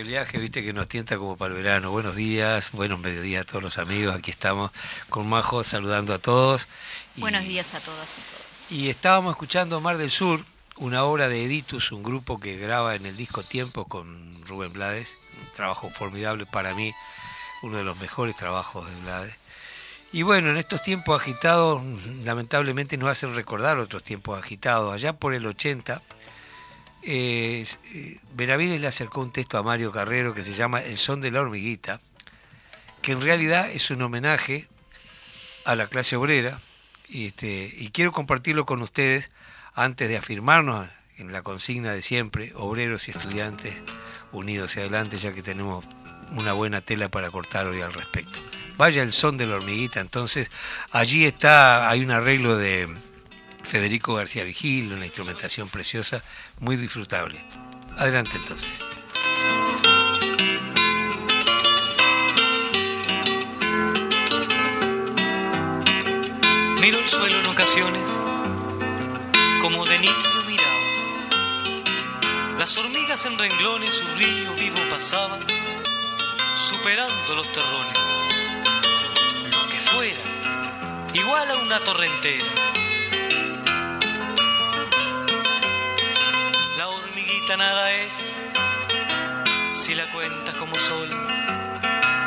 Oleaje, viste, que nos tienta como para el verano. Buenos días, buenos mediodías a todos los amigos. Aquí estamos con Majo saludando a todos. Buenos días a todas y todos. Y estábamos escuchando Mar del Sur, una obra de Editus, un grupo que graba en el disco Tiempo con Rubén Blades, un trabajo formidable para mí. uno de los mejores trabajos de Blade. Y bueno, en estos tiempos agitados, lamentablemente nos hacen recordar otros tiempos agitados. Allá por el 80, eh, eh, Benavides le acercó un texto a Mario Carrero que se llama El son de la hormiguita, que en realidad es un homenaje a la clase obrera, y, este, y quiero compartirlo con ustedes antes de afirmarnos en la consigna de siempre, obreros y estudiantes unidos y adelante, ya que tenemos una buena tela para cortar hoy al respecto. Vaya el son de la hormiguita, entonces allí está, hay un arreglo de Federico García Vigil, una instrumentación preciosa, muy disfrutable. Adelante entonces. Miro el suelo en ocasiones, como de niño miraba. Las hormigas en renglones, su río vivo pasaba, superando los terrones. Lo que fuera, igual a una torrentera. Nada es, si la cuentas como sol.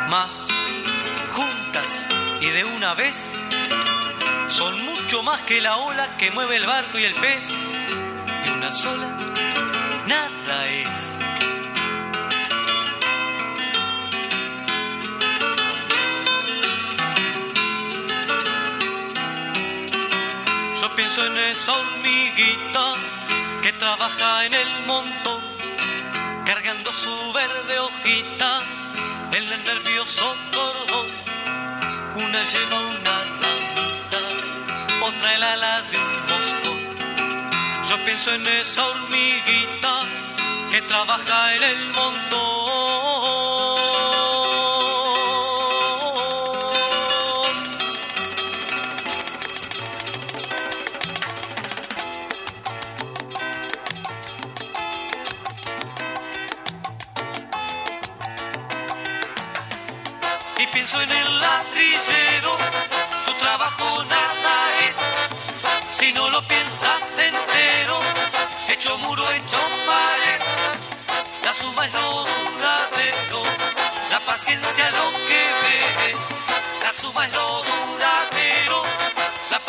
Más, juntas y de una vez son mucho más que la ola que mueve el barco y el pez. Y una sola, nada es. Yo pienso en esa hormiguita que trabaja en el montón, cargando su verde hojita en el nervioso cordón. Una lleva una otra el ala de un moscón. Yo pienso en esa hormiguita que trabaja en el montón.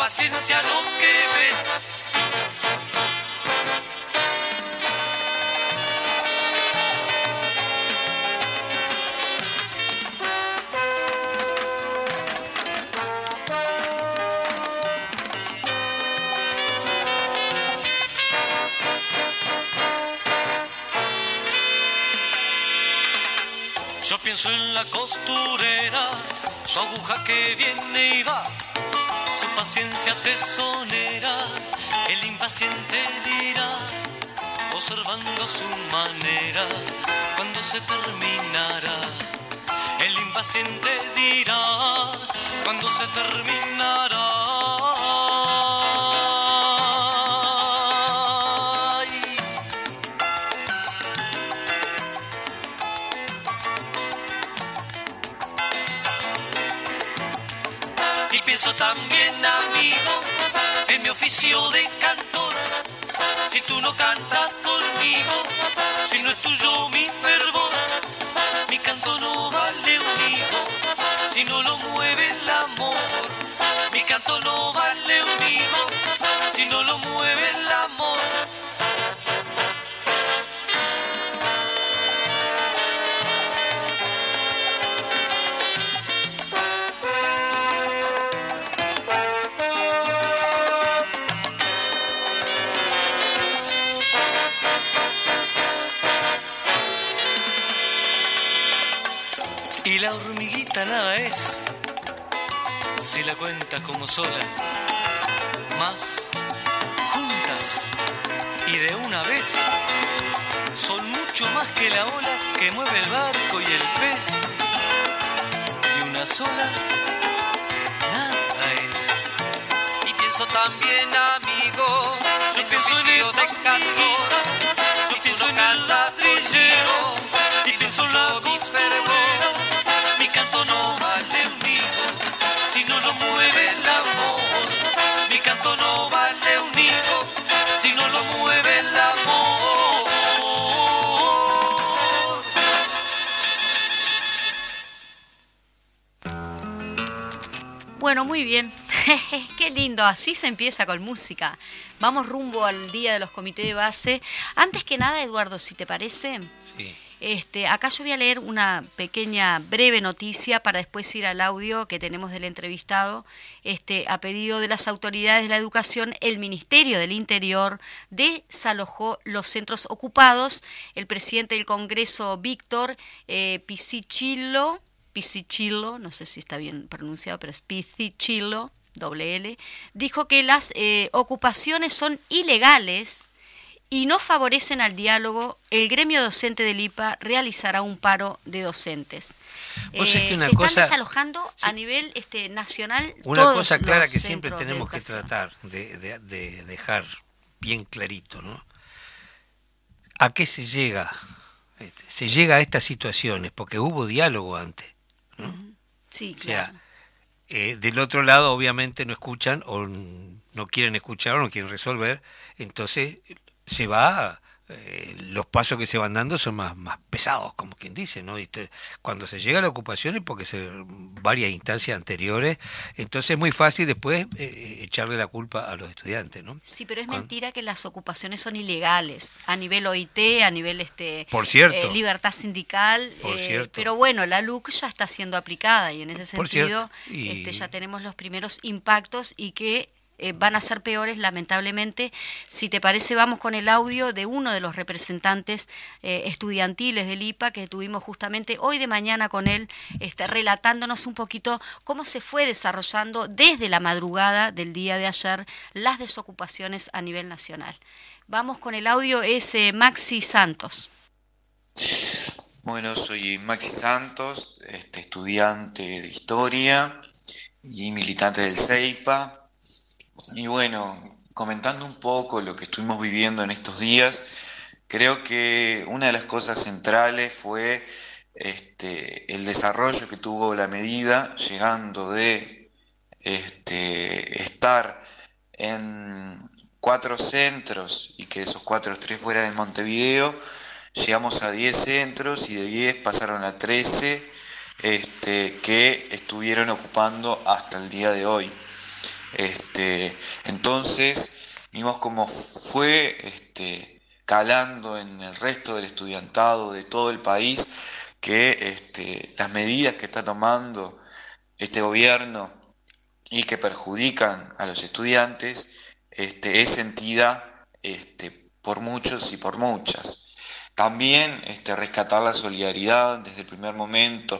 Paciencia lo que ves. Yo pienso en la costurera, su aguja que viene y va, paciencia tesonera, el impaciente dirá, observando su manera, cuando se terminará. El impaciente dirá, cuando se terminará. Oficio de cantor. Si tú no cantas conmigo, si no es tuyo mi fervor, mi canto no vale un higo. Si no lo mueve el amor, mi canto no vale un higo. Si no lo mueve el amor. Nada es, si la cuenta como sola, más juntas y de una vez, son mucho más que la ola que mueve el barco y el pez. Y una sola, nada es. Y pienso también, amigo, Yo en pienso en cantor. hormiguita, yo pienso en el ladrillero, y pienso en la canto no vale un higo si no lo mueve el amor. Mi canto no vale un higo si no lo mueve el amor. Bueno, muy bien. Qué lindo, así se empieza con música. Vamos rumbo al día de los comités de base. Antes que nada, Eduardo, si te parece, Sí. Este, acá yo voy a leer una pequeña, breve noticia para después ir al audio que tenemos del entrevistado. Este, a pedido de las autoridades de la educación, el Ministerio del Interior desalojó los centros ocupados. El presidente del Congreso, Víctor eh, Pisicillo, Pisicillo, no sé si está bien pronunciado, pero es Pisicillo, doble L, dijo que las eh, ocupaciones son ilegales y no favorecen al diálogo, el gremio docente del IPA realizará un paro de docentes. Que una se están cosa- desalojando a nivel este, nacional. Una todos cosa clara los que siempre tenemos que tratar de, de- de dejar bien clarito, ¿no? ¿A qué se llega? Este, Se llega a estas situaciones porque hubo diálogo antes. Sí, O sea, claro. eh, del otro lado obviamente no escuchan o no quieren escuchar o no quieren resolver, entonces se va, eh, los pasos que se van dando son más, más pesados, como quien dice, ¿no? Y te- cuando se llega a la ocupación es porque se varias instancias anteriores, entonces es muy fácil después eh, echarle la culpa a los estudiantes, ¿no? Sí, pero es mentira que las ocupaciones son ilegales a nivel OIT, a nivel este Por cierto. eh, libertad sindical. Por eh, cierto. Pero bueno, la LUC ya está siendo aplicada y en ese sentido y- este, ya tenemos los primeros impactos y que eh, van a ser peores, lamentablemente. Si te parece, vamos con el audio de uno de los representantes eh, estudiantiles del IPA que tuvimos justamente hoy de mañana con él, este, relatándonos un poquito cómo se fue desarrollando desde la madrugada del día de ayer las desocupaciones a nivel nacional. Vamos con el audio, es eh, Maxi Santos. Bueno, soy Maxi Santos, este, estudiante de historia y militante del CEIPA. Y bueno, comentando un poco lo que estuvimos viviendo en estos días, creo que una de las cosas centrales fue este, el desarrollo que tuvo la medida, llegando de este, estar en cuatro centros y que esos cuatro, tres fueran en Montevideo, llegamos a 10 centros y de 10 pasaron a 13 este, que estuvieron ocupando hasta el día de hoy. Este, entonces vimos cómo fue este, calando en el resto del estudiantado de todo el país que este, las medidas que está tomando este gobierno y que perjudican a los estudiantes este, es sentida este, por muchos y por muchas. También este, rescatar la solidaridad desde el primer momento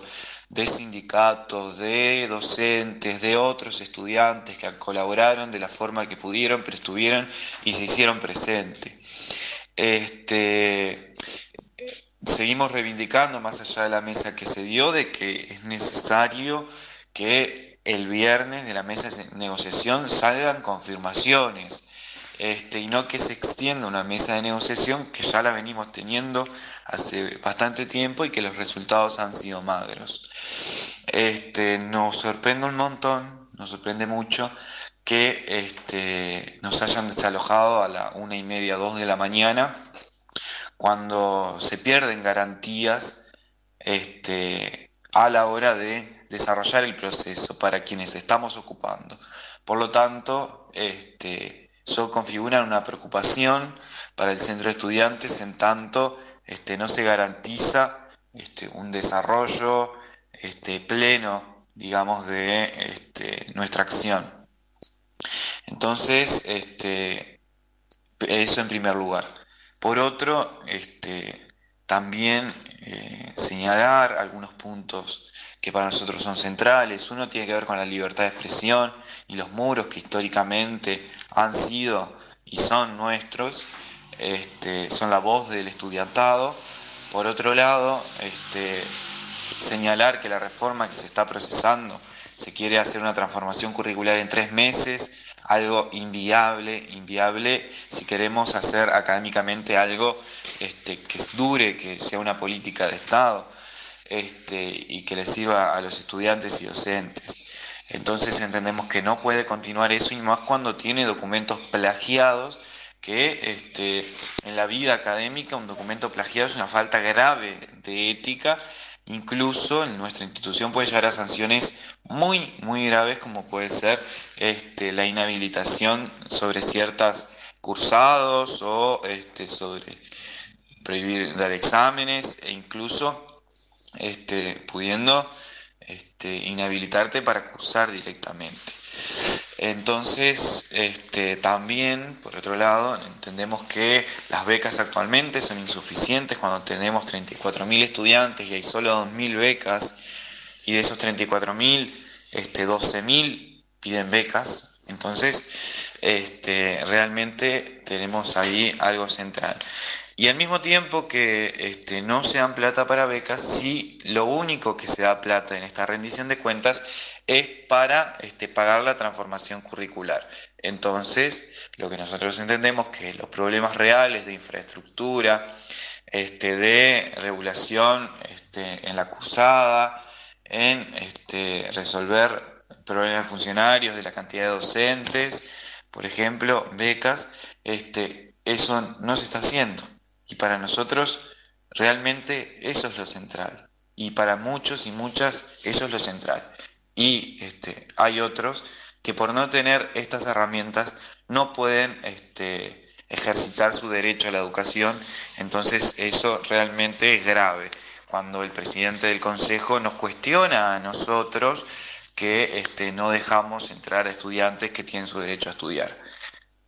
de sindicatos, de docentes, de otros estudiantes que colaboraron de la forma que pudieron, pero estuvieron y se hicieron presentes. Este, seguimos reivindicando, más allá de la mesa que se dio, de que es necesario que el viernes de la mesa de negociación salgan confirmaciones este, y no que se extienda una mesa de negociación que ya la venimos teniendo hace bastante tiempo y que los resultados han sido magros. Este, nos sorprende un montón, nos sorprende mucho que este, nos hayan desalojado a la una y media, dos de la mañana, cuando se pierden garantías a la hora de desarrollar el proceso para quienes estamos ocupando. Por lo tanto, eso configura una preocupación para el centro de estudiantes en tanto este, no se garantiza este, un desarrollo este, pleno, digamos, de este, nuestra acción. Entonces, este, eso en primer lugar. Por otro, este, también eh, señalar algunos puntos que para nosotros son centrales. Uno tiene que ver con la libertad de expresión y los muros que históricamente han sido y son nuestros, este, son la voz del estudiantado. Por otro lado, este, señalar que la reforma que se está procesando se quiere hacer una transformación curricular en tres meses, algo inviable, inviable si queremos hacer académicamente algo este, que dure, que sea una política de Estado y que le sirva a los estudiantes y docentes. Entonces entendemos que no puede continuar eso y más cuando tiene documentos plagiados que este, en la vida académica un documento plagiado es una falta grave de ética. Incluso en nuestra institución puede llegar a sanciones muy, muy graves como puede ser este, la inhabilitación sobre ciertas cursados o este, sobre prohibir dar exámenes e incluso pudiendo este, inhabilitarte para cursar directamente. Entonces, este, también, por otro lado, entendemos que las becas actualmente son insuficientes cuando tenemos 34.000 estudiantes y hay solo 2.000 becas, y de esos 34.000, este, 12.000 piden becas. Entonces, este, realmente tenemos ahí algo central. Y al mismo tiempo que este, no se dan plata para becas, sí lo único que se da plata en esta rendición de cuentas es para este, pagar la transformación curricular. Entonces, lo que nosotros entendemos que los problemas reales de infraestructura, este, de regulación en la cursada, en resolver problemas de funcionarios, de la cantidad de docentes, por ejemplo, becas, eso no se está haciendo. Y para nosotros realmente eso es lo central. Y para muchos y muchas eso es lo central. Y este, hay otros que por no tener estas herramientas no pueden este, ejercitar su derecho a la educación. Entonces eso realmente es grave. Cuando el presidente del Consejo nos cuestiona a nosotros que este, no dejamos entrar a estudiantes que tienen su derecho a estudiar.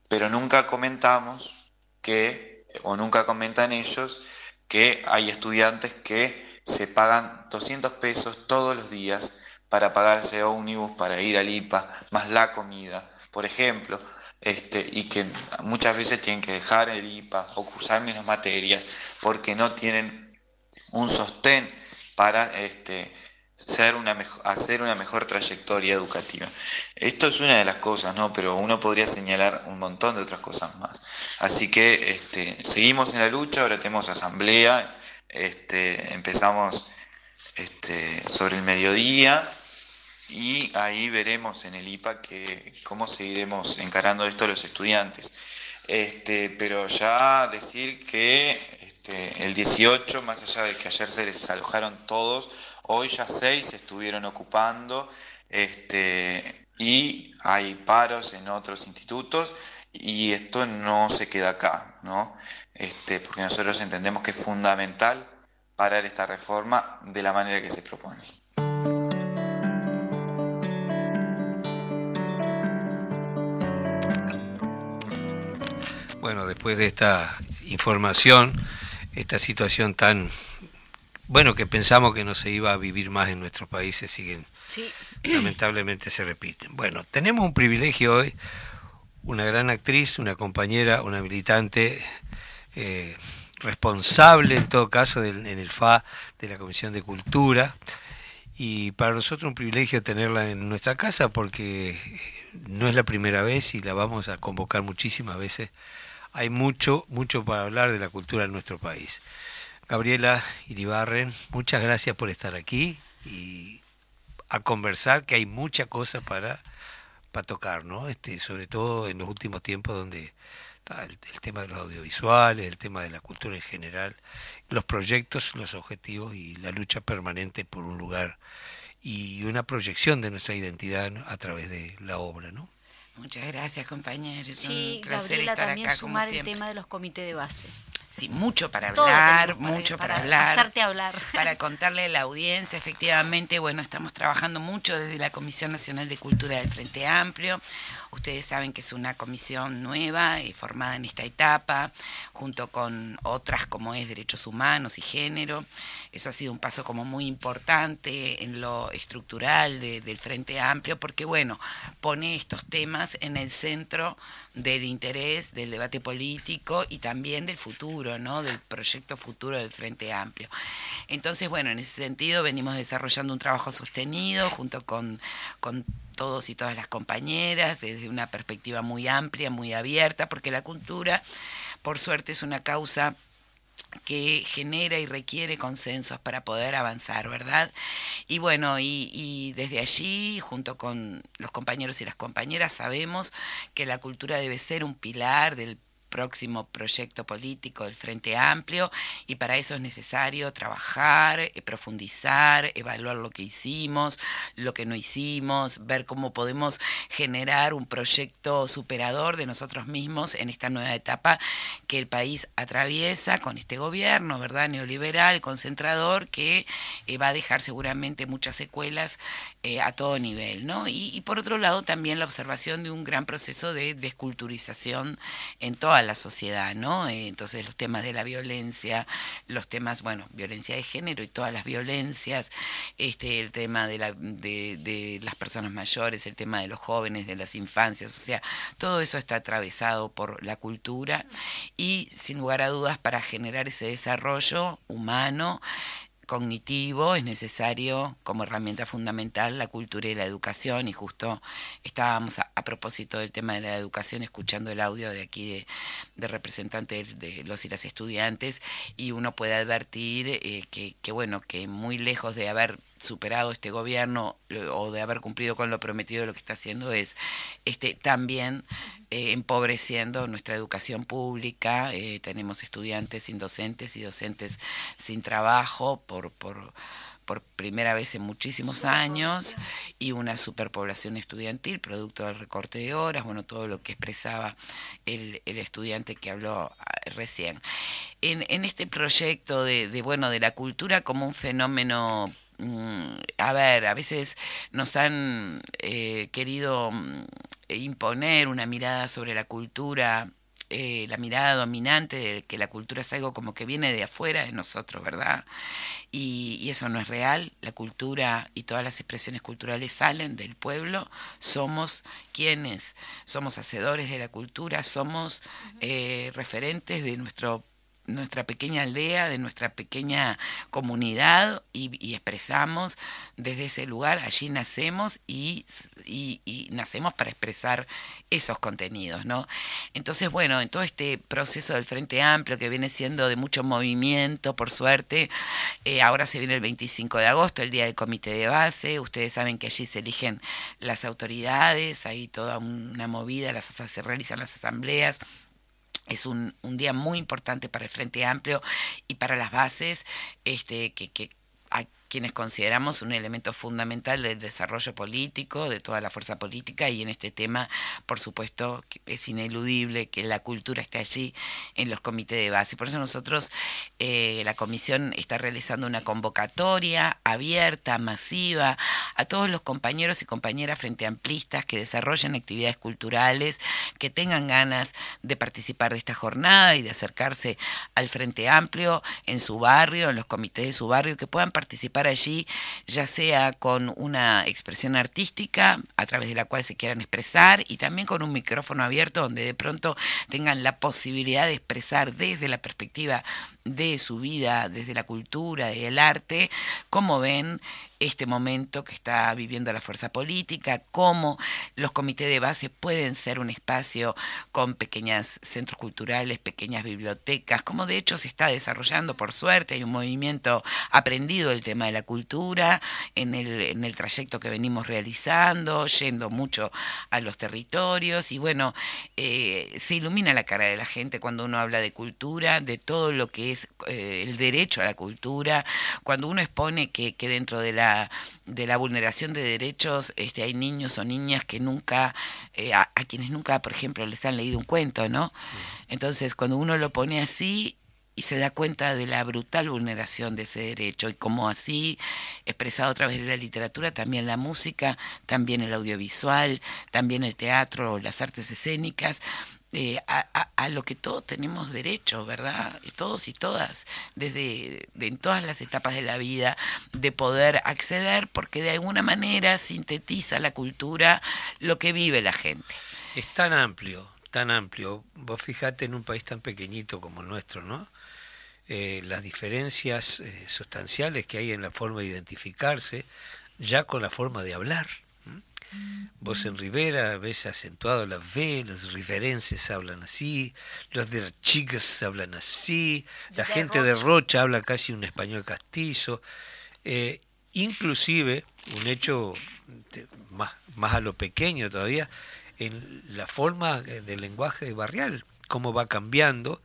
Pero nunca comentamos que o nunca comentan ellos que hay estudiantes que se pagan 200 pesos todos los días para pagarse ómnibus, para ir al IPA, más la comida, por ejemplo, este, y que muchas veces tienen que dejar el IPA o cursar menos materias porque no tienen un sostén para este, una hacer una mejor trayectoria educativa. Esto es una de las cosas, ¿no? Pero uno podría señalar un montón de otras cosas más. Así que este, seguimos en la lucha, ahora tenemos asamblea, este, empezamos este, sobre el mediodía y ahí veremos en el IPA que, cómo seguiremos encarando esto los estudiantes. Este, pero ya decir que este, el 18, más allá de que ayer se les alojaron todos, Hoy ya seis se estuvieron ocupando este, y hay paros en otros institutos y esto no se queda acá, ¿no? Este, porque nosotros entendemos que es fundamental parar esta reforma de la manera que se propone. Bueno, después de esta información, esta situación tan bueno, que pensamos que no se iba a vivir más en nuestros países, siguen, lamentablemente se repiten. Bueno, tenemos un privilegio hoy, una gran actriz, una compañera, una militante, eh, responsable en todo caso en el FA de la Comisión de Cultura, y para nosotros un privilegio tenerla en nuestra casa porque no es la primera vez y la vamos a convocar muchísimas veces. Hay mucho, mucho para hablar de la cultura en nuestro país. Gabriela Iribarren, muchas gracias por estar aquí y a conversar, que hay mucha cosa para, para tocar, ¿no? Este, sobre todo en los últimos tiempos donde está el, tema de los audiovisuales, el tema de la cultura en general, los proyectos, los objetivos y la lucha permanente por un lugar y una proyección de nuestra identidad a través de la obra, ¿no? Muchas gracias, compañeros. Sí, Gabriela, también sumar el tema de los comités de base. Sí, mucho para hablar, mucho para, hablar. Hacerte hablar. Para contarle a la audiencia, efectivamente, bueno, estamos trabajando mucho desde la Comisión Nacional de Cultura del Frente Amplio. Ustedes saben que es una comisión nueva y formada en esta etapa, junto con otras como es Derechos Humanos y Género. Eso ha sido un paso como muy importante en lo estructural del Frente Amplio, porque bueno, pone estos temas en el centro del interés del debate político y también del futuro, ¿no? del proyecto futuro del Frente Amplio. Entonces, bueno, en ese sentido venimos desarrollando un trabajo sostenido junto con, con todos y todas las compañeras, desde una perspectiva muy amplia, muy abierta, porque la cultura, por suerte, es una causa que genera y requiere consensos para poder avanzar, ¿verdad? Y bueno, y, desde allí, junto con los compañeros y las compañeras, sabemos que la cultura debe ser un pilar del próximo proyecto político del Frente Amplio y para eso es necesario trabajar, eh, profundizar, evaluar lo que hicimos, lo que no hicimos, ver cómo podemos generar un proyecto superador de nosotros mismos en esta nueva etapa que el país atraviesa con este gobierno, ¿verdad? Neoliberal, concentrador, que eh, va a dejar seguramente muchas secuelas eh, a todo nivel, ¿no? Y, y, por otro lado también la observación de un gran proceso de desculturización en toda la sociedad, ¿no? Eh, entonces los temas de la violencia, los temas, bueno, violencia de género y todas las violencias, este, el tema de, la, de, de las personas mayores, el tema de los jóvenes, de las infancias, o sea, todo eso está atravesado por la cultura y sin lugar a dudas para generar ese desarrollo humano, cognitivo es necesario como herramienta fundamental la cultura y la educación y justo estábamos a, propósito del tema de la educación escuchando el audio de aquí de, de representantes de los y las estudiantes y uno puede advertir eh, que, que bueno que muy lejos de haber superado este gobierno o de haber cumplido con lo prometido lo que está haciendo es este también eh, empobreciendo nuestra educación pública eh, tenemos estudiantes sin docentes y docentes sin trabajo por por por primera vez en muchísimos años y una superpoblación estudiantil producto del recorte de horas, bueno, todo lo que expresaba el, el estudiante que habló ah, recién. En, en este proyecto de, de, bueno, de la cultura como un fenómeno a ver, a veces nos han eh, querido mm, imponer una mirada sobre la cultura eh, la mirada dominante de que la cultura es algo como que viene de afuera de nosotros, ¿verdad? Y, y, eso no es real, la cultura y todas las expresiones culturales salen del pueblo, somos quienes somos hacedores de la cultura, somos eh, referentes de nuestro nuestra pequeña aldea, de nuestra pequeña comunidad y, expresamos desde ese lugar, allí nacemos y, y, y, nacemos para expresar esos contenidos, ¿no? Entonces, bueno, en todo este proceso del Frente Amplio que viene siendo de mucho movimiento, por suerte, eh, ahora se viene el 25 de agosto, el día del comité de base, ustedes saben que allí se eligen las autoridades, hay toda una movida, las, se realizan las asambleas, es un, un, día muy importante para el Frente Amplio y para las bases este, que, que quienes consideramos un elemento fundamental del desarrollo político, de toda la fuerza política, y en este tema, por supuesto, es ineludible que la cultura esté allí en los comités de base. Por eso nosotros, eh, la comisión está realizando una convocatoria abierta, masiva, a todos los compañeros y compañeras frente amplistas que desarrollen actividades culturales, que tengan ganas de participar de esta jornada y de acercarse al Frente Amplio en su barrio, en los comités de su barrio, que puedan participar allí, ya sea con una expresión artística a través de la cual se quieran expresar y también con un micrófono abierto donde de pronto tengan la posibilidad de expresar desde la perspectiva de su vida, desde la cultura, del arte, cómo ven este momento que está viviendo la fuerza política, cómo los comités de base pueden ser un espacio con pequeños centros culturales, pequeñas bibliotecas, como de hecho se está desarrollando, por suerte, hay un movimiento aprendido del tema de la cultura en el, en el trayecto que venimos realizando, yendo mucho a los territorios y bueno, eh, se ilumina la cara de la gente cuando uno habla de cultura, de todo lo que es eh, el derecho a la cultura, cuando uno expone que, que dentro de la de la vulneración de derechos este, hay niños o niñas que nunca, eh, a, a, quienes nunca, por ejemplo, les han leído un cuento, ¿no? Entonces, cuando uno lo pone así y se da cuenta de la brutal vulneración de ese derecho y como así, expresado a través de la literatura, también la música, también el audiovisual, también el teatro, las artes escénicas, eh, a, a, a, lo que todos tenemos derecho, ¿verdad? Todos y todas, desde de, en todas las etapas de la vida, de poder acceder, porque de alguna manera sintetiza la cultura lo que vive la gente. Es tan amplio, tan amplio. Vos fijate en un país tan pequeñito como el nuestro, ¿no? Eh, las diferencias eh, sustanciales que hay en la forma de identificarse, ya con la forma de hablar. Vos en Rivera ves acentuado la V, los riverenses hablan así, los de chicas hablan así, la de gente Rocha. de Rocha habla casi un español castizo, eh, inclusive un hecho más, más a lo pequeño todavía, en la forma del lenguaje barrial. cómo va cambiando,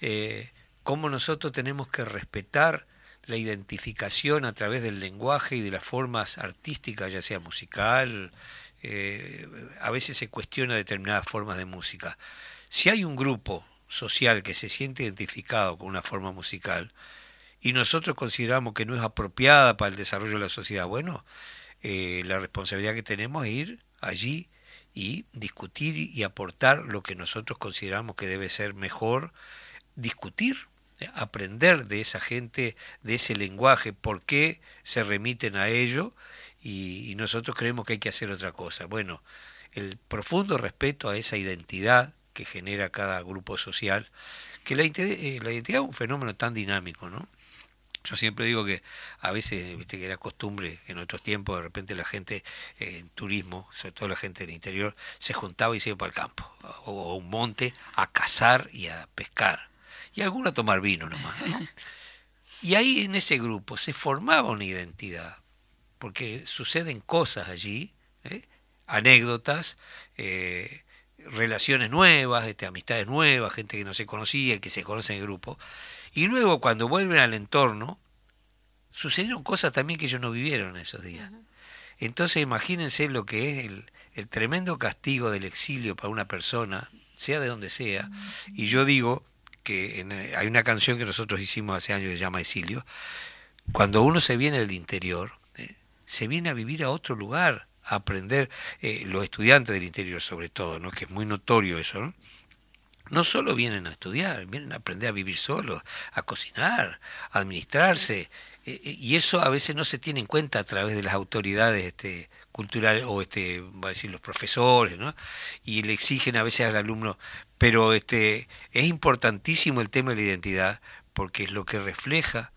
eh, cómo nosotros tenemos que respetar la identificación a través del lenguaje y de las formas artísticas, ya sea musical, eh, a veces se cuestiona determinadas formas de música. Si hay un grupo social que se siente identificado con una forma musical y nosotros consideramos que no es apropiada para el desarrollo de la sociedad, bueno, eh, la responsabilidad que tenemos es ir allí y discutir y aportar lo que nosotros consideramos que debe ser mejor, discutir, aprender de esa gente, de ese lenguaje, por qué se remiten a ello y, nosotros creemos que hay que hacer otra cosa. Bueno, el profundo respeto a esa identidad que genera cada grupo social, que la, eh, la identidad es un fenómeno tan dinámico, ¿no? Yo siempre digo que a veces, viste que era costumbre en otros tiempos, de repente la gente eh, en turismo, sobre todo la gente del interior, se juntaba y se iba para el campo, o, a un monte, a cazar y a pescar, y alguno a tomar vino nomás. Y ahí en ese grupo se formaba una identidad, porque suceden cosas allí, ¿eh? anécdotas, eh, relaciones nuevas, este, amistades nuevas, gente que no se conocía, que se conoce en el grupo. Y luego cuando vuelven al entorno, sucedieron cosas también que ellos no vivieron en esos días. Entonces imagínense lo que es el, el, tremendo castigo del exilio para una persona, sea de donde sea. Y yo digo que hay una canción que nosotros hicimos hace años que se llama Exilio. Cuando uno se viene del interior, se viene a vivir a otro lugar, a aprender, eh, los estudiantes del interior sobre todo, ¿no? que es muy notorio eso, ¿no? no solo vienen a estudiar, vienen a aprender a vivir solos, a cocinar, a administrarse, eh, eh, y eso a veces no se tiene en cuenta a través de las autoridades este, culturales o este, va a decir los profesores, ¿no? Y le exigen a veces al alumno, pero este, es importantísimo el tema de la identidad porque es lo que refleja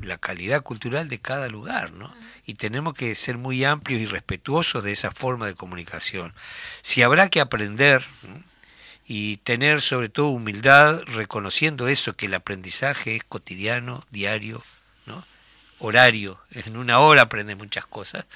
la calidad cultural de cada lugar, ¿no? Y tenemos que ser muy amplios y respetuosos de esa forma de comunicación. Si habrá que aprender y tener sobre todo humildad, reconociendo eso, que el aprendizaje es cotidiano, diario, ¿no? horario, en una hora aprende muchas cosas,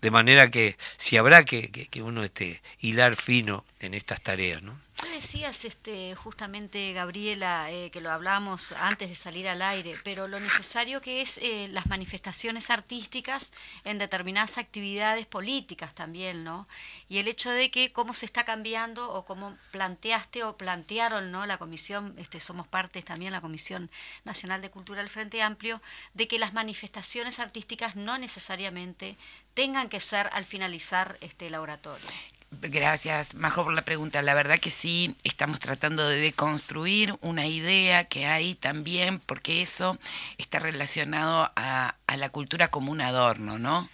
de manera que si habrá que, que, uno este, hilar fino en estas tareas, ¿no? Decías este, justamente, Gabriela, eh, que lo hablamos antes de salir al aire, pero lo necesario que es eh, las manifestaciones artísticas en determinadas actividades políticas también, ¿no? Y el hecho de que cómo se está cambiando o cómo planteaste o plantearon, ¿no? La comisión, este, somos parte también la Comisión Nacional de Cultura del Frente Amplio, de que las manifestaciones artísticas no necesariamente tengan que ser al finalizar este laboratorio. Gracias, Majo, por la pregunta. La verdad que sí, estamos tratando de deconstruir una idea que hay también, porque eso está relacionado a, a la cultura como un adorno, ¿no?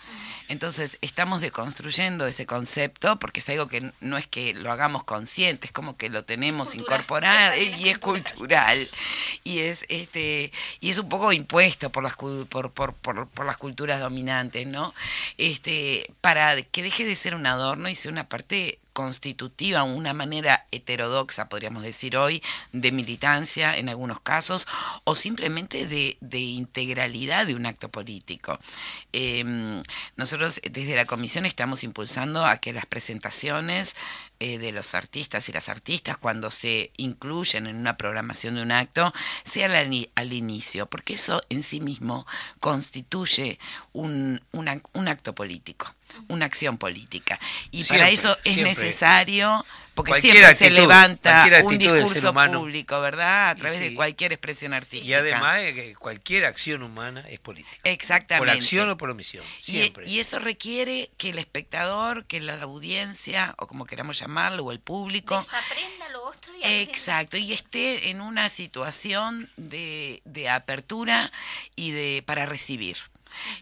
Entonces, estamos deconstruyendo ese concepto porque es algo que no es que lo hagamos consciente, es como que lo tenemos incorporado y es cultural. Y es este y es un poco impuesto por las por, por, por, por las culturas dominantes, ¿no? Este, para que deje de ser un adorno y sea una parte constitutiva, una manera heterodoxa, podríamos decir hoy, de militancia en algunos casos, o simplemente de, de integralidad de un acto político. Em, nosotros desde la comisión estamos impulsando a que las presentaciones eh, de los artistas y las artistas cuando se incluyen en una programación de un acto sea al, inicio, porque eso en sí mismo constituye un, un acto político, una acción política. Y para eso es necesario porque siempre se levanta un discurso público, ¿verdad? A través de cualquier expresión artística. Y además que cualquier acción humana es política. Exactamente. Por acción o por omisión. Siempre. Y, eso requiere que el espectador, que la audiencia, o como queramos llamarlo, o el público. Desaprenda lo otro y Exacto. Y esté en una situación de, de apertura y de para recibir.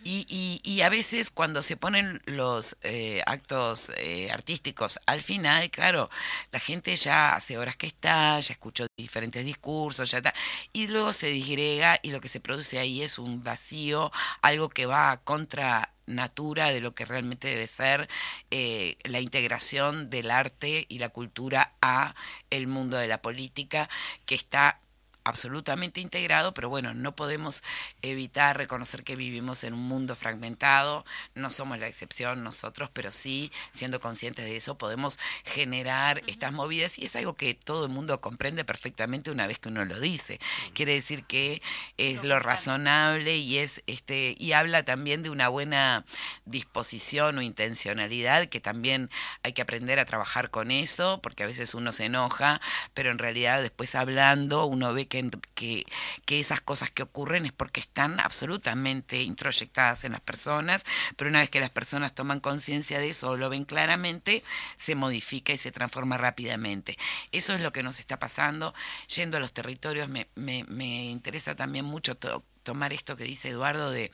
Y, y, a veces cuando se ponen los eh, actos eh, artísticos al final, claro, la gente ya hace horas que está, ya escuchó diferentes discursos, ya está, y luego se disgrega y lo que se produce ahí es un vacío, algo que va contra natura de lo que realmente debe ser eh, la integración del arte y la cultura a el mundo de la política que está absolutamente integrado, pero bueno, no podemos evitar reconocer que vivimos en un mundo fragmentado, no somos la excepción nosotros, pero sí, siendo conscientes de eso, podemos generar estas movidas y es algo que todo el mundo comprende perfectamente una vez que uno lo dice. Quiere decir que es lo razonable y es este y habla también de una buena disposición o intencionalidad que también hay que aprender a trabajar con eso, porque a veces uno se enoja, pero en realidad después hablando uno ve que, que, que esas cosas que ocurren es porque están absolutamente introyectadas en las personas, pero una vez que las personas toman conciencia de eso o lo ven claramente, se modifica y se transforma rápidamente. Eso es lo que nos está pasando. Yendo a los territorios, me, me, me interesa también mucho todo tomar esto que dice Eduardo de,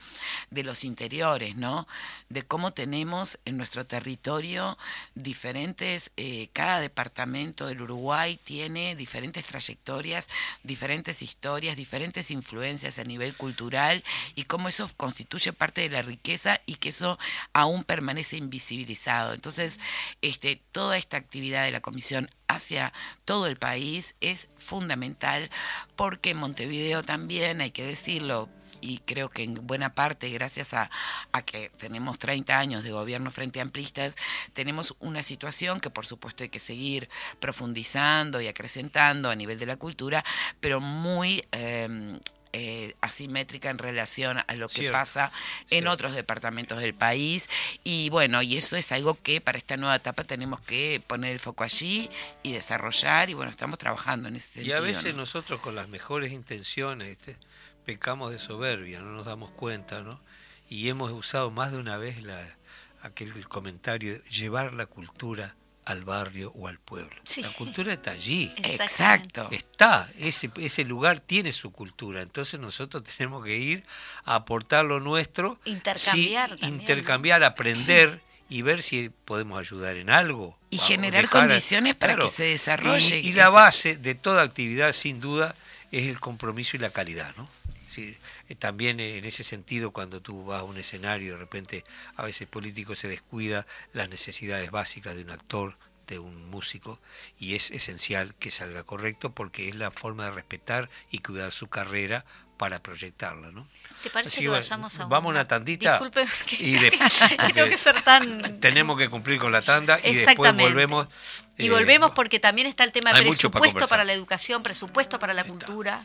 de, los interiores, ¿no? De cómo tenemos en nuestro territorio diferentes, eh, cada departamento del Uruguay tiene diferentes trayectorias, diferentes historias, diferentes influencias a nivel cultural y cómo eso constituye parte de la riqueza y que eso aún permanece invisibilizado. Entonces, este, toda esta actividad de la Comisión hacia todo el país es fundamental porque Montevideo también, hay que decirlo, y creo que en buena parte, gracias a, a, que tenemos 30 años de gobierno frente a amplistas, tenemos una situación que por supuesto hay que seguir profundizando y acrecentando a nivel de la cultura, pero muy... Eh, eh, asimétrica en relación a lo que Cierto, pasa en cierto. otros departamentos del país y bueno y eso es algo que para esta nueva etapa tenemos que poner el foco allí y desarrollar y bueno estamos trabajando en ese Y sentido a veces ¿no? nosotros con las mejores intenciones pecamos de soberbia, no nos damos cuenta, ¿no? Y hemos usado más de una vez la, aquel comentario llevar la cultura al barrio o al pueblo. Sí. La cultura está allí. Exacto Está, ese, ese lugar tiene su cultura, entonces nosotros tenemos que ir a aportar lo nuestro, Intercambiar sí, también, intercambiar, aprender y ver si podemos ayudar en algo. Y generar a- condiciones para que se desarrolle, Y, la base de toda actividad, sin duda, es el compromiso y la calidad, ¿no? Sí, eh, también en ese sentido, cuando tú vas a un escenario, de repente a veces político se descuida las necesidades básicas de un actor, de un músico, y es esencial que salga correcto porque es la forma de respetar y cuidar su carrera para proyectarla, ¿no? ¿Te parece Así que va- vayamos a vamos a una tandita Disculpe, que, y de- que tengo que ser tan... Tenemos que cumplir con la tanda y después volvemos. Y eh, volvemos porque también está el tema de para presupuesto para la educación, presupuesto para la cultura.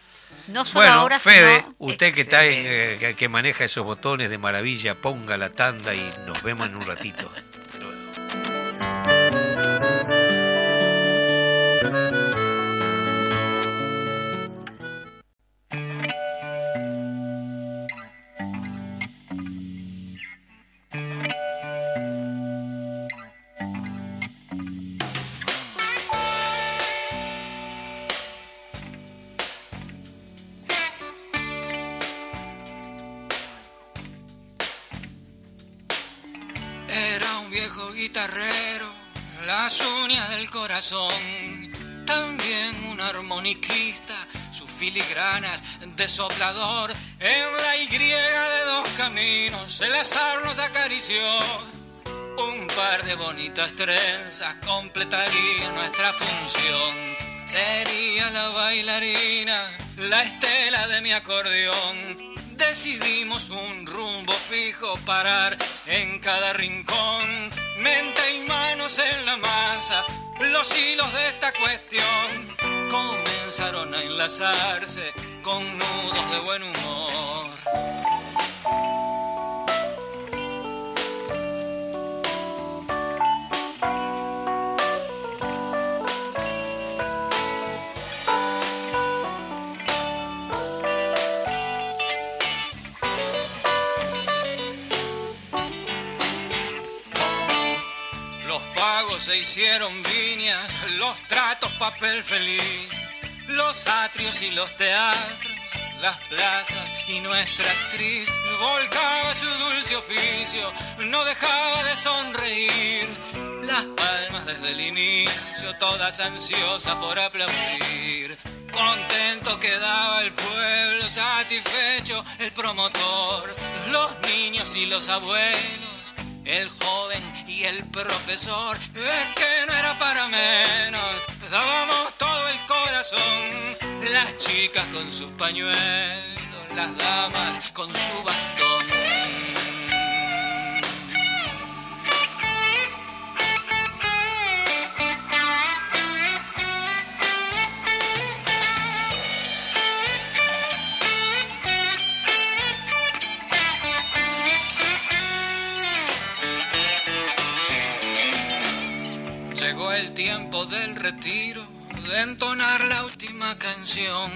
No solo Bueno, ahora, Fede, sino... usted que está en, eh, que maneja esos botones de maravilla, ponga la tanda y nos vemos en un ratito. corazón. También un armoniquista, sus filigranas de soplador. En la Y de dos caminos, el azar nos acarició. Un par de bonitas trenzas completaría nuestra función. Sería la bailarina, la estela de mi acordeón. Decidimos un rumbo fijo, parar en cada rincón. Mente y manos en la masa, los hilos de esta cuestión comenzaron a enlazarse con nudos de buen humor. Se hicieron viñas, los tratos papel feliz, los atrios y los teatros, las plazas y nuestra actriz volcaba su dulce oficio, no dejaba de sonreír. Las palmas desde el inicio, todas ansiosas por aplaudir. Contento quedaba el pueblo, satisfecho el promotor, los niños y los abuelos el joven y el profesor, es que no era para menos. dábamos todo el corazón. Las chicas con sus pañuelos, las damas con su bastón. Llegó el tiempo del retiro, de entonar la última canción.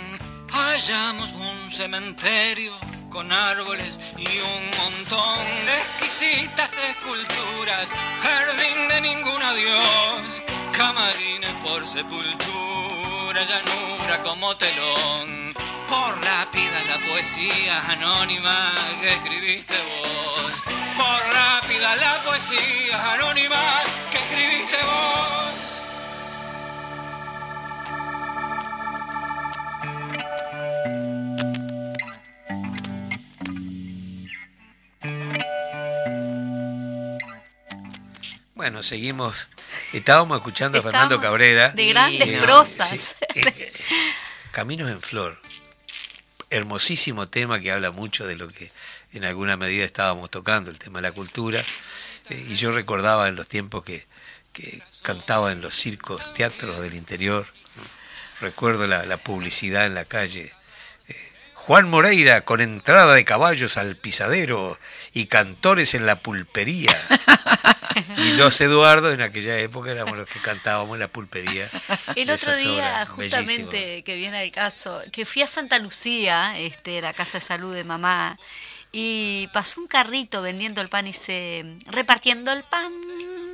Hallamos un cementerio con árboles y un montón de exquisitas esculturas, jardín de ningún adiós, camarines por sepultura, llanura como telón. Por rápida la poesía anónima que escribiste vos. Por rápida la poesía anónima escribiste vos. Bueno, seguimos. Estábamos escuchando a Fernando Cabrera. de grandes Eh, prosas. sí, eh, Caminos en Flor. Hermosísimo tema que habla mucho de lo que en alguna medida estábamos tocando, el tema de la cultura. Eh, y yo recordaba en los tiempos que, que cantaba en los circos, teatros del interior. Recuerdo la, la publicidad en la calle. eh, Juan Moreira con entrada de caballos al pisadero y cantores en la pulpería. Y los Eduardo en aquella época éramos los que cantábamos en la pulpería. El otro día, justamente, Bellísimo. que viene al caso, que fui a Santa Lucía, este, la casa de salud de mamá, y pasó un carrito vendiendo el pan y se repartiendo el pan,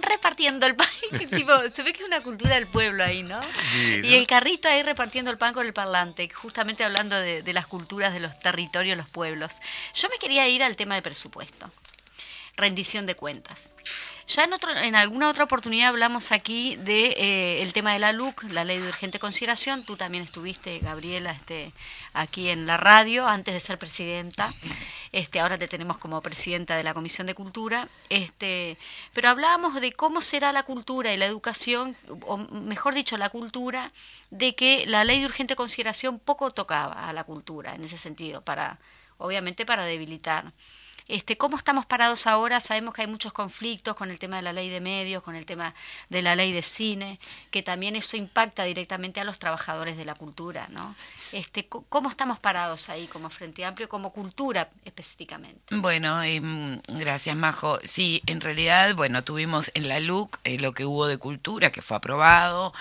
repartiendo el pan. Tipo, se ve que es una cultura del pueblo ahí, ¿no? Sí, ¿no? Y el carrito ahí repartiendo el pan con el parlante, justamente hablando de, de las culturas de los territorios, los pueblos. Yo me quería ir al tema del presupuesto rendición de cuentas. Ya en, otro, en alguna otra oportunidad hablamos aquí de eh, tema de la LUC, la Ley de Urgente Consideración. Tú también estuviste, Gabriela, este, aquí en la radio antes de ser presidenta. Este, ahora te tenemos como presidenta de la Comisión de Cultura. Este, pero hablábamos de cómo será la cultura y la educación, o mejor dicho, la cultura, de que la Ley de Urgente Consideración poco tocaba a la cultura en ese sentido, para obviamente para debilitar. Este, ¿Cómo estamos parados ahora? Sabemos que hay muchos conflictos con el tema de la ley de medios, con el tema de la ley de cine, que también eso impacta directamente a los trabajadores de la cultura, ¿no? Este, ¿Cómo estamos parados ahí como Frente Amplio, como cultura específicamente? Bueno, em, gracias Majo. Sí, en realidad, bueno, tuvimos en la LUC eh, lo que hubo de cultura, que fue aprobado,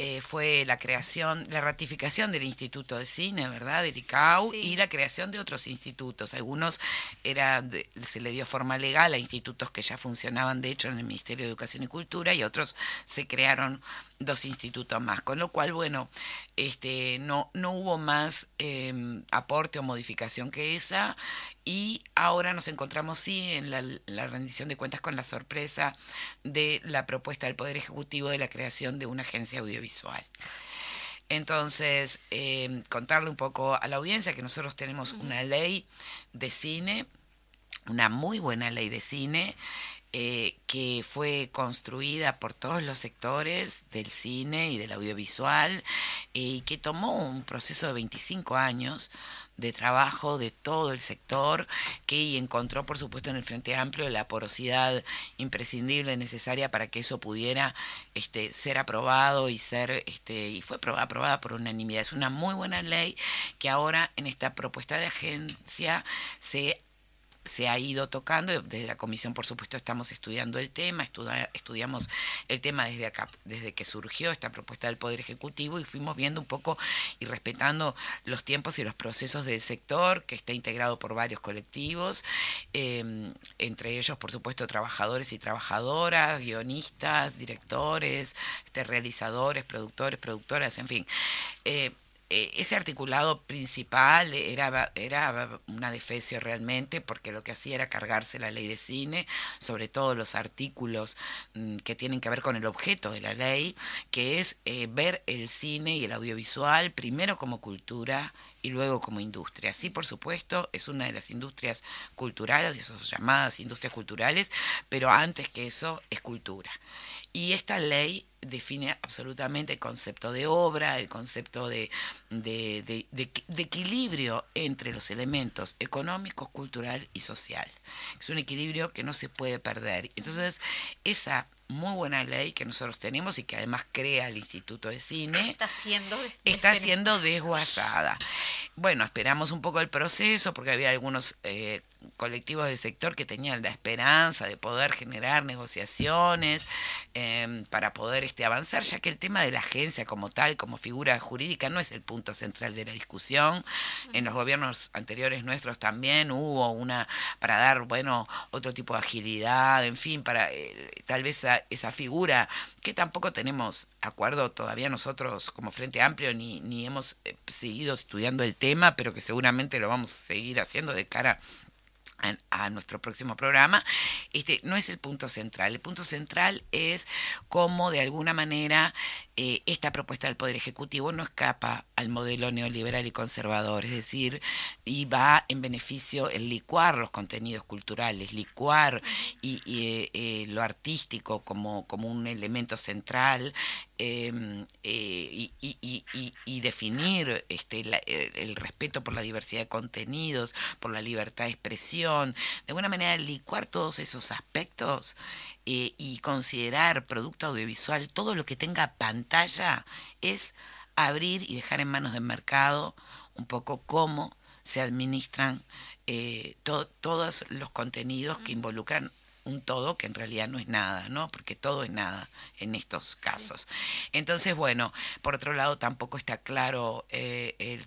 eh, fue la creación, la ratificación del Instituto de Cine, ¿verdad? Del ICAU, Sí. y la creación de otros institutos. Algunos era de- se le dio forma legal a institutos que ya funcionaban, de hecho, en el Ministerio de Educación y Cultura, y otros se crearon dos institutos más, con lo cual, bueno, este, no, no hubo más eh, aporte o modificación que esa, y ahora nos encontramos sí en la, la rendición de cuentas con la sorpresa de la propuesta del Poder Ejecutivo de la creación de una agencia audiovisual. Entonces, eh, contarle un poco a la audiencia que nosotros tenemos una ley de cine, una muy buena ley de cine, eh, que fue construida por todos los sectores del cine y del audiovisual y que tomó un proceso de 25 años de trabajo de todo el sector que encontró por supuesto en el Frente Amplio la porosidad imprescindible necesaria para que eso pudiera este, ser aprobado y ser este y fue aprobada, aprobada por unanimidad. Es una muy buena ley que ahora en esta propuesta de agencia se se ha ido tocando. Desde la comisión, por supuesto, estamos estudiando el tema, estudia- estudiamos el tema desde acá, desde que surgió esta propuesta del Poder Ejecutivo y fuimos viendo un poco y respetando los tiempos y los procesos del sector, que está integrado por varios colectivos, eh, entre ellos, por supuesto, trabajadores y trabajadoras, guionistas, directores, este, realizadores, productores, productoras, en fin. Eh, ese articulado principal era, era una defecio realmente porque lo que hacía era cargarse la ley de cine, sobre todo los artículos mm, que tienen que ver con el objeto de la ley, que es eh, ver el cine y el audiovisual primero como cultura y luego como industria. Sí, por supuesto, es una de las industrias culturales, de esas llamadas industrias culturales, pero antes que eso es cultura. Y esta ley define absolutamente el concepto de obra, el concepto de, de, equilibrio entre los elementos económicos, cultural y social. Es un equilibrio que no se puede perder. Entonces, esa muy buena ley que nosotros tenemos y que además crea el Instituto de Cine. Está siendo, está siendo desguazada. Bueno, esperamos un poco el proceso porque había algunos eh, colectivos del sector que tenían la esperanza de poder generar negociaciones em, para poder este, avanzar, ya que el tema de la agencia como tal, como figura jurídica, no es el punto central de la discusión. En los gobiernos anteriores nuestros también hubo una, para dar, bueno, otro tipo de agilidad, en fin, para eh, tal vez esa, esa figura que tampoco tenemos acuerdo todavía nosotros como Frente Amplio ni, ni hemos eh, seguido estudiando el tema, pero que seguramente lo vamos a seguir haciendo de cara a, nuestro próximo programa, este no es el punto central. El punto central es cómo de alguna manera eh, esta propuesta del Poder Ejecutivo no escapa al modelo neoliberal y conservador, es decir, y va en beneficio el licuar los contenidos culturales, licuar y, eh, eh, lo artístico como, como un elemento central em, y, y, definir este, el respeto por la diversidad de contenidos, por la libertad de expresión, de alguna manera licuar todos esos aspectos eh, y considerar producto audiovisual todo lo que tenga pantalla es abrir y dejar en manos del mercado un poco cómo se administran eh, todos los contenidos que involucran un todo que en realidad no es nada, ¿no? Porque todo es nada en estos casos. Entonces, bueno, por otro lado tampoco está claro eh,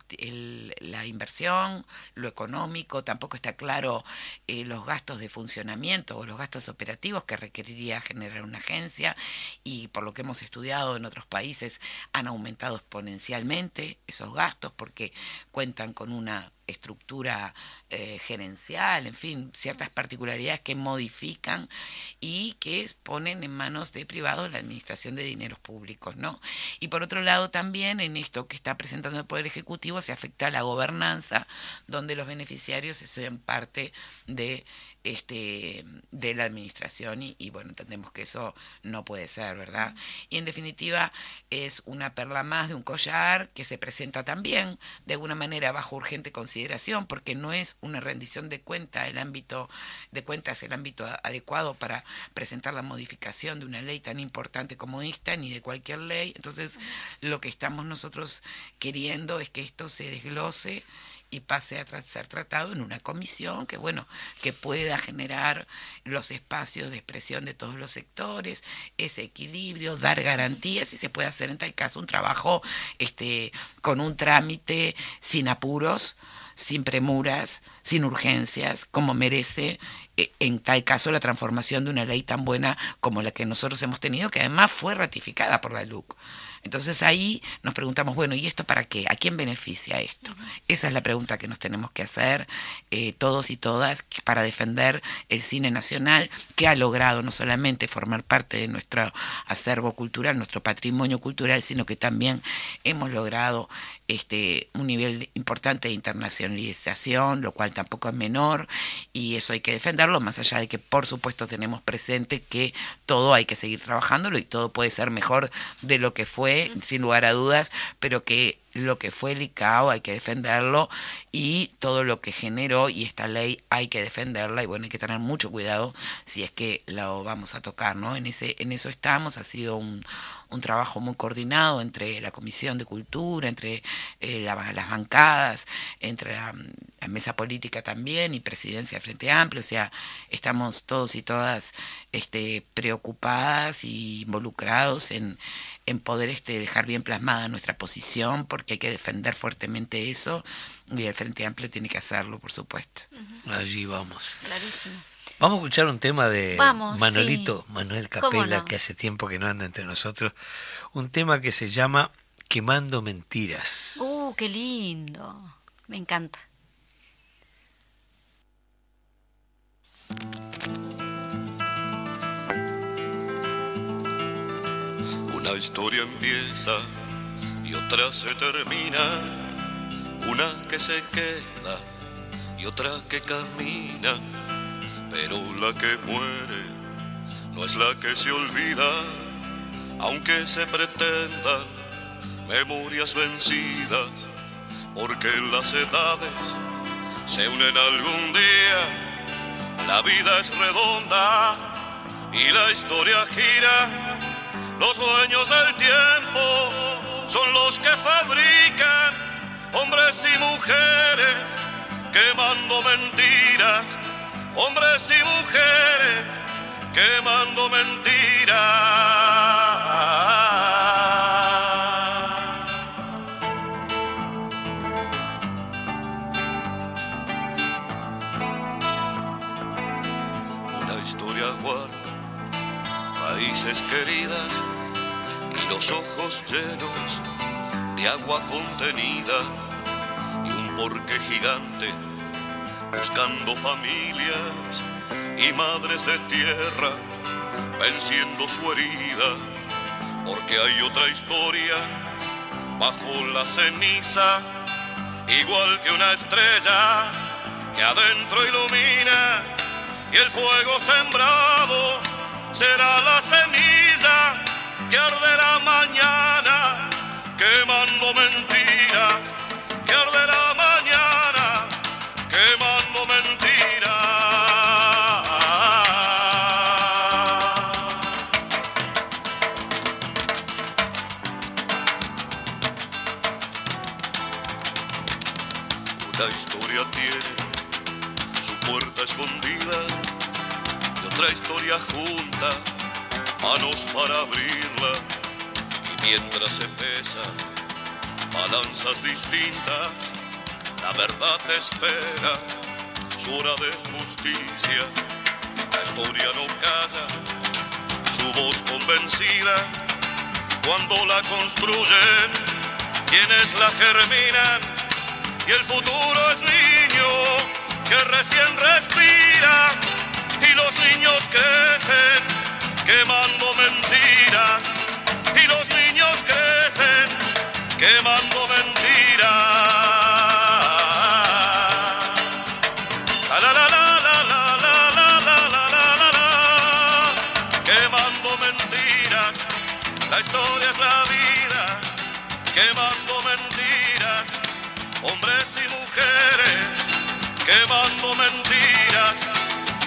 la inversión, lo económico, tampoco está claro eh, los gastos de funcionamiento o los gastos operativos que requeriría generar una agencia y por lo que hemos estudiado en otros países han aumentado exponencialmente esos gastos porque cuentan con una estructura eh, gerencial, en fin, ciertas particularidades que modifican y que ponen en manos de privados la administración de dineros públicos, ¿no? Y por otro lado también en esto que está presentando el Poder Ejecutivo se afecta a la gobernanza, donde los beneficiarios son parte de este, de la administración y, bueno, entendemos que eso no puede ser, ¿verdad? Y en definitiva es una perla más de un collar que se presenta también de alguna manera bajo urgente consideración porque no es una rendición de cuenta el ámbito de cuentas el ámbito adecuado para presentar la modificación de una ley tan importante como esta ni de cualquier ley. Entonces, lo que estamos nosotros queriendo es que esto se desglose y pase a ser tratado en una comisión que bueno que pueda generar los espacios de expresión de todos los sectores ese equilibrio dar garantías y se puede hacer en tal caso un trabajo este con un trámite sin apuros sin premuras, sin urgencias, como merece eh, en tal caso la transformación de una ley tan buena como la que nosotros hemos tenido, que además fue ratificada por la LUC. Entonces ahí nos preguntamos, bueno, ¿y esto para qué? ¿A quién beneficia esto? Esa es la pregunta que nos tenemos que hacer eh, todos y todas para defender el cine nacional que ha logrado no solamente formar parte de nuestro acervo cultural, nuestro patrimonio cultural, sino que también hemos logrado este, un nivel importante de internacionalización, lo cual tampoco es menor, y eso hay que defenderlo, más allá de que por supuesto tenemos presente que todo hay que seguir trabajándolo y todo puede ser mejor de lo que fue, sin lugar a dudas, pero que lo que fue el ICAO hay que defenderlo y todo lo que generó y esta ley hay que defenderla y bueno hay que tener mucho cuidado si es que lo vamos a tocar no en ese en eso estamos ha sido un, un trabajo muy coordinado entre la Comisión de Cultura, entre eh, las bancadas, entre la, mesa política también y presidencia de Frente Amplio. O sea, estamos todos y todas este, preocupadas y involucrados en, en poder este, dejar bien plasmada nuestra posición, porque hay que defender fuertemente eso y el Frente Amplio tiene que hacerlo, por supuesto. Allí vamos. Clarísimo. Vamos a escuchar un tema de Manolito, Manuel Capela, que hace tiempo que no anda entre nosotros. Un tema que se llama Quemando Mentiras. ¡Uh, qué lindo! Me encanta. Una historia empieza y otra se termina una que se queda y otra que camina, pero la que muere no es la que se olvida, aunque se pretendan memorias vencidas, porque las edades se unen algún día, la vida es redonda y la historia gira, los dueños del tiempo son los que fabrican hombres y mujeres quemando mentiras, hombres y mujeres quemando mentiras. raíces queridas y los ojos llenos de agua contenida y un porqué gigante buscando familias y madres de tierra venciendo su herida porque hay otra historia bajo la ceniza igual que una estrella que adentro ilumina y el fuego sembrado será la semilla que arderá mañana, quemando mentiras, que arderá mañana, quemando mentiras. Una historia tiene su puerta escondida y otra historia junta, manos para abrirla. Y mientras se pesan balanzas distintas, la verdad espera hora de justicia. La historia no calla, su voz convencida, cuando la construyen, quienes la germinan, y el futuro es niño que recién respira. Y los niños crecen quemando mentiras. Y los niños crecen quemando mentiras.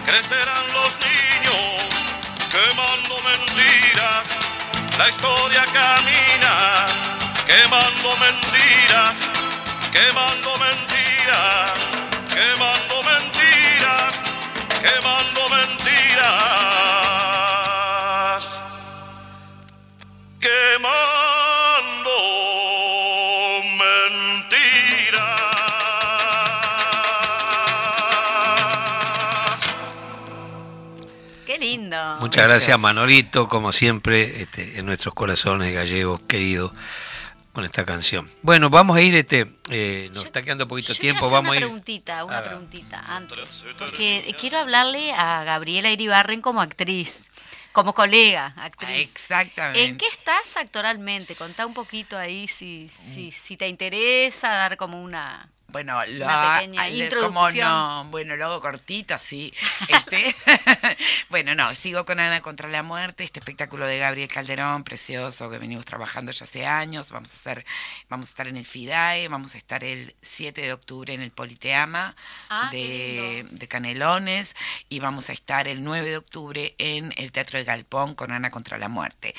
Crecerán los niños quemando mentiras. La historia camina quemando mentiras, quemando Muchas gracias Gracias. Manolito, como siempre, este, en nuestros corazones gallegos queridos con esta canción. Bueno, vamos a ir, este, eh, nos está quedando poquito Yo tiempo, vamos a una ir. preguntita, una Haga. preguntita antes, porque quiero hablarle a Gabriela Iribarren como actriz, como colega, actriz. Ah, Exactamente. ¿En qué estás actualmente? Contá un poquito ahí si, si, si te interesa dar como una... Bueno, lo, Una pequeña le- introducción. ¿cómo no? Bueno, lo hago cortito, sí. Este, bueno, no, sigo con Ana contra la muerte, este espectáculo de Gabriel Calderón, precioso, que venimos trabajando ya hace años. Vamos a estar, vamos a estar en el FIDAE, vamos a estar el 7 de octubre en el Politeama Ah, de Canelones y vamos a estar el 9 de octubre en el Teatro de Galpón con Ana contra la muerte.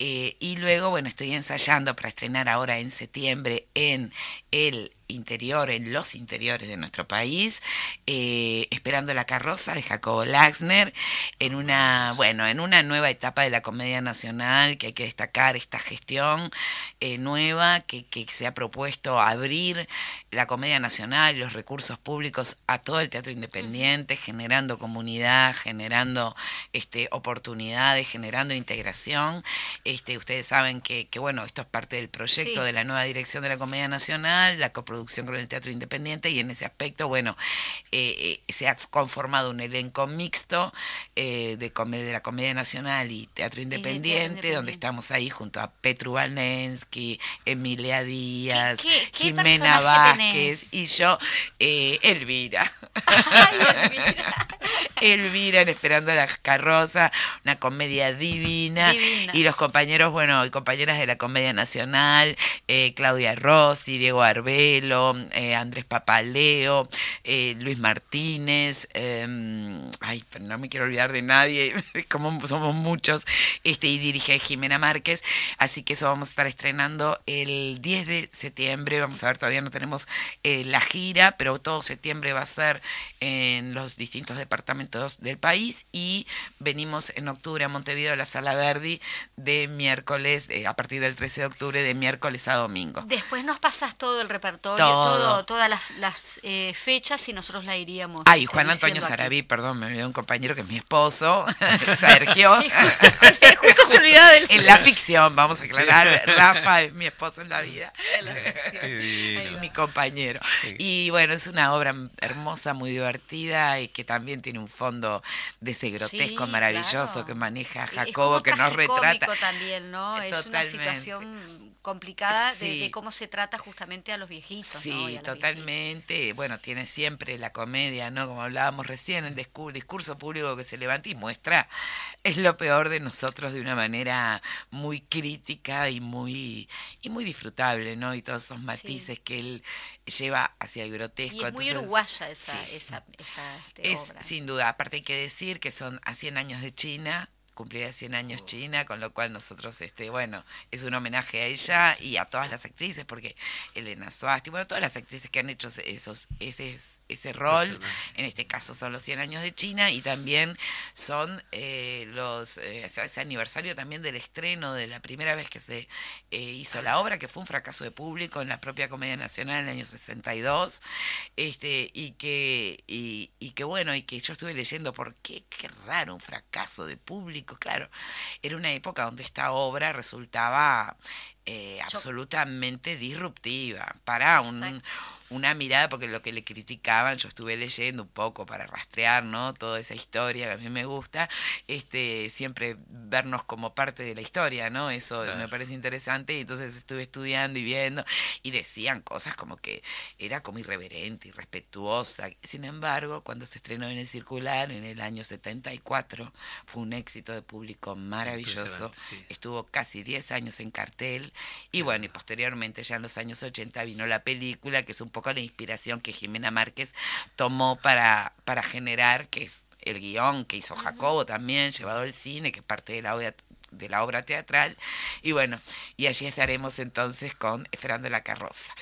Eh, y luego, bueno, estoy ensayando para estrenar ahora en septiembre en el interior, en los interiores de nuestro país, eh, esperando la carroza de Jacobo Laxner, en una, bueno, en una nueva etapa de la comedia nacional que hay que destacar esta gestión eh, nueva que, que se ha propuesto abrir la comedia nacional y los recursos públicos a todo el teatro independiente, generando comunidad, generando este, oportunidades, generando integración. Este, ustedes saben que, que, bueno, esto es parte del proyecto Sí. de la nueva dirección de la Comedia Nacional, la coproducción coproducción con el Teatro Independiente y en ese aspecto, bueno, eh, eh, se ha conformado un elenco mixto eh, de, comedia, de la Comedia Nacional y Teatro Independiente, Independiente. donde estamos ahí junto a Petru Valensky, Emilia Díaz, qué- qué Jimena Vázquez tenés? y yo, Elvira. Ay, Elvira. Elvira en Esperando la Carroza, una comedia divina. Divina. Y los compañeros, bueno, y compañeras de la Comedia Nacional, Claudia Rossi, Diego Eh, Andrés Papaleo, eh, Luis Martínez, eh, ay, pero no me quiero olvidar de nadie, como somos muchos, este, y dirige Jimena Márquez, así que eso vamos a estar estrenando el 10 de septiembre, vamos a ver, todavía no tenemos eh, la gira, pero todo septiembre va a ser en los distintos departamentos del país y venimos en octubre a Montevideo a la Sala Verdi de miércoles, a partir del 13 de octubre, de miércoles a domingo. Después nos pasas todo el repertorio, Todo. todo, todas las, las, eh, fechas y nosotros la iríamos. Ay, este, Juan Antonio. Sarabí, perdón, me olvidó un compañero que es mi esposo, Sergio. Y justo, justo se olvidaba del En la ficción, vamos a aclarar, Rafa es mi esposo en la vida. de la ficción. Mi compañero. Sí. Y bueno, es una obra hermosa, muy divertida y que también tiene un fondo de ese grotesco Sí, maravilloso claro. que maneja Es Jacobo, como que nos retrata. también, ¿no? Eh, Es una totalmente. situación complicada de, Sí. de cómo se trata justamente a los viejitos, Sí, totalmente. Bueno, tiene siempre la comedia, ¿no? Como hablábamos recién, el discur- discurso público que se levanta y muestra es lo peor de nosotros de una manera muy crítica y muy y muy disfrutable, ¿no? Y todos esos matices que él lleva hacia el grotesco. Y es muy Entonces, uruguaya esa, sí. esa, esa este, Es obra. sin duda, aparte hay que decir que son a 100 años de China, cumplirá 100 años China, con lo cual nosotros, este bueno, es un homenaje a ella y a todas las actrices, porque Elena Suasti, bueno, todas las actrices que han hecho esos, ese, ese rol, en este caso son los 100 años de China y también son eh, los, eh, o sea, ese aniversario también del estreno de la primera vez que se eh, hizo la obra, que fue un fracaso de público en la propia Comedia Nacional en el año 62, este, y que, y, y que bueno, y que yo estuve leyendo por qué, qué raro un fracaso de público, claro, era una época donde esta obra resultaba eh, absolutamente disruptiva. Para un. Una mirada, porque lo que le criticaban, yo estuve leyendo un poco para rastrear, ¿no? Toda esa historia que a mí me gusta, este, siempre vernos como parte de la historia, ¿no? Eso Claro. me parece interesante, y entonces estuve estudiando y viendo, y decían cosas como que era como irreverente, irrespetuosa. Sin embargo, cuando se estrenó en el circular en el año 74, fue un éxito de público maravilloso. Sí. Estuvo casi 10 años en cartel, y bueno, y posteriormente ya en los años 80 vino la película, que es un poco la inspiración que Jimena Márquez tomó para, para generar, que es el guion que hizo Jacobo también, llevado al cine, que es parte de la obra de la obra teatral. Y bueno y allí estaremos entonces con Esperando la carroza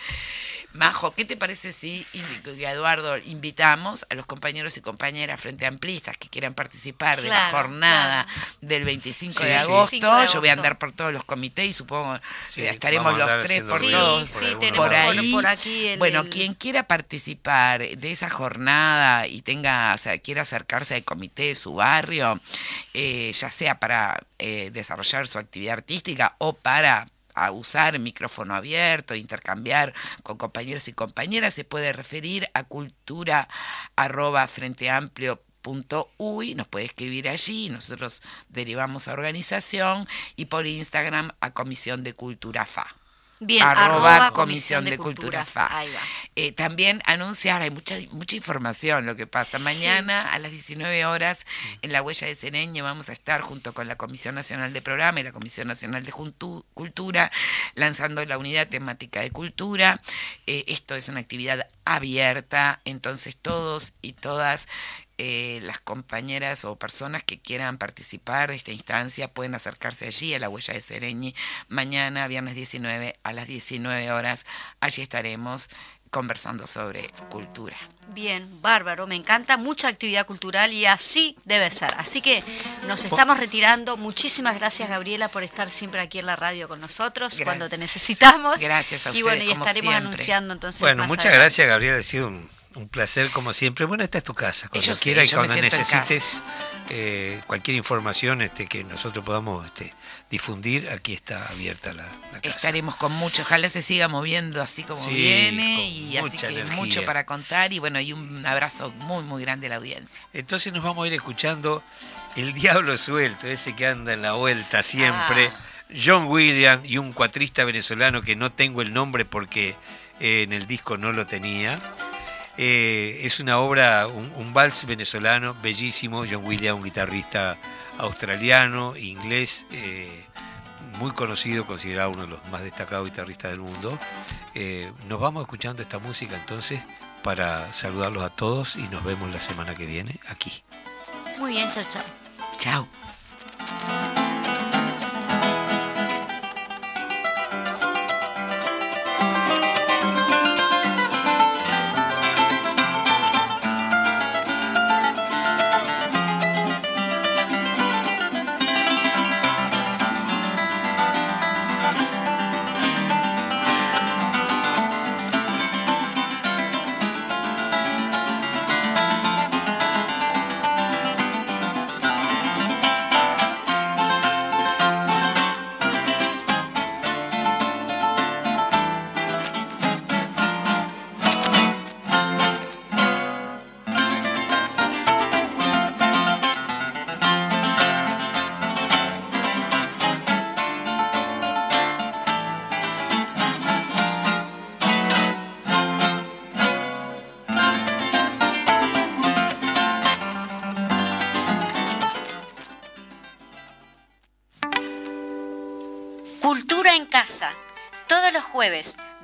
Majo, ¿qué te parece si, Eduardo, invitamos a los compañeros y compañeras frente amplistas que quieran participar de la jornada claro. del 25 Sí, de agosto? 25 de Yo voy a andar por todos los comités y supongo Sí, que estaremos vamos a los tres por todos sí, algunos tenemos por lados. ahí. por aquí el- bueno, el- quien quiera participar de esa jornada y tenga, o sea, quiera acercarse al comité de su barrio, eh, ya sea para eh, desarrollar su actividad artística o para a usar micrófono abierto, intercambiar con compañeros y compañeras, se puede referir a cultura arroba frente amplio punto uy, nos puede escribir allí, nosotros derivamos a organización y por Instagram a Comisión de Cultura FA. Bien, arroba arroba Comisión de Cultura FA. Ahí va. Eh, también anunciar, hay mucha, mucha información lo que pasa. Sí. Mañana a las 19 horas en la huella de Sereño vamos a estar junto con la Comisión Nacional de Programa y la Comisión Nacional de Juntu- Cultura lanzando la unidad temática de cultura. Eh, esto es una actividad abierta, entonces todos y todas eh, las compañeras o personas que quieran participar de esta instancia pueden acercarse allí a la huella de Sereñi mañana, viernes 19 a las 19 horas. Allí estaremos conversando sobre cultura. Bien, bárbaro, me encanta, mucha actividad cultural y así debe ser. Así que nos estamos retirando. Muchísimas gracias, Gabriela, por estar siempre aquí en la radio con nosotros Gracias. cuando te necesitamos. Gracias a Y ustedes, bueno, y como estaremos siempre. anunciando entonces. Bueno, muchas adelante. gracias, Gabriel. Ha sido un, Un placer como siempre. Bueno, esta es tu casa. Cuando quieras y cuando necesites eh, cualquier información este, que nosotros podamos este, difundir, aquí está abierta la, la casa. Estaremos con mucho, ojalá se siga moviendo así como Sí, viene y así que energía. mucho para contar y bueno, y un abrazo muy muy grande a la audiencia. Entonces nos vamos a ir escuchando El Diablo Suelto, ese que anda en la vuelta siempre. Ah. John Williams y un cuatrista venezolano que no tengo el nombre porque eh, en el disco no lo tenía. Eh, es una obra, un, un vals venezolano bellísimo. John Williams, un guitarrista australiano, inglés, eh, muy conocido, considerado uno de los más destacados guitarristas del mundo. Eh, nos vamos escuchando esta música entonces para saludarlos a todos y nos vemos la semana que viene aquí. Muy bien, chao, chao. Chao.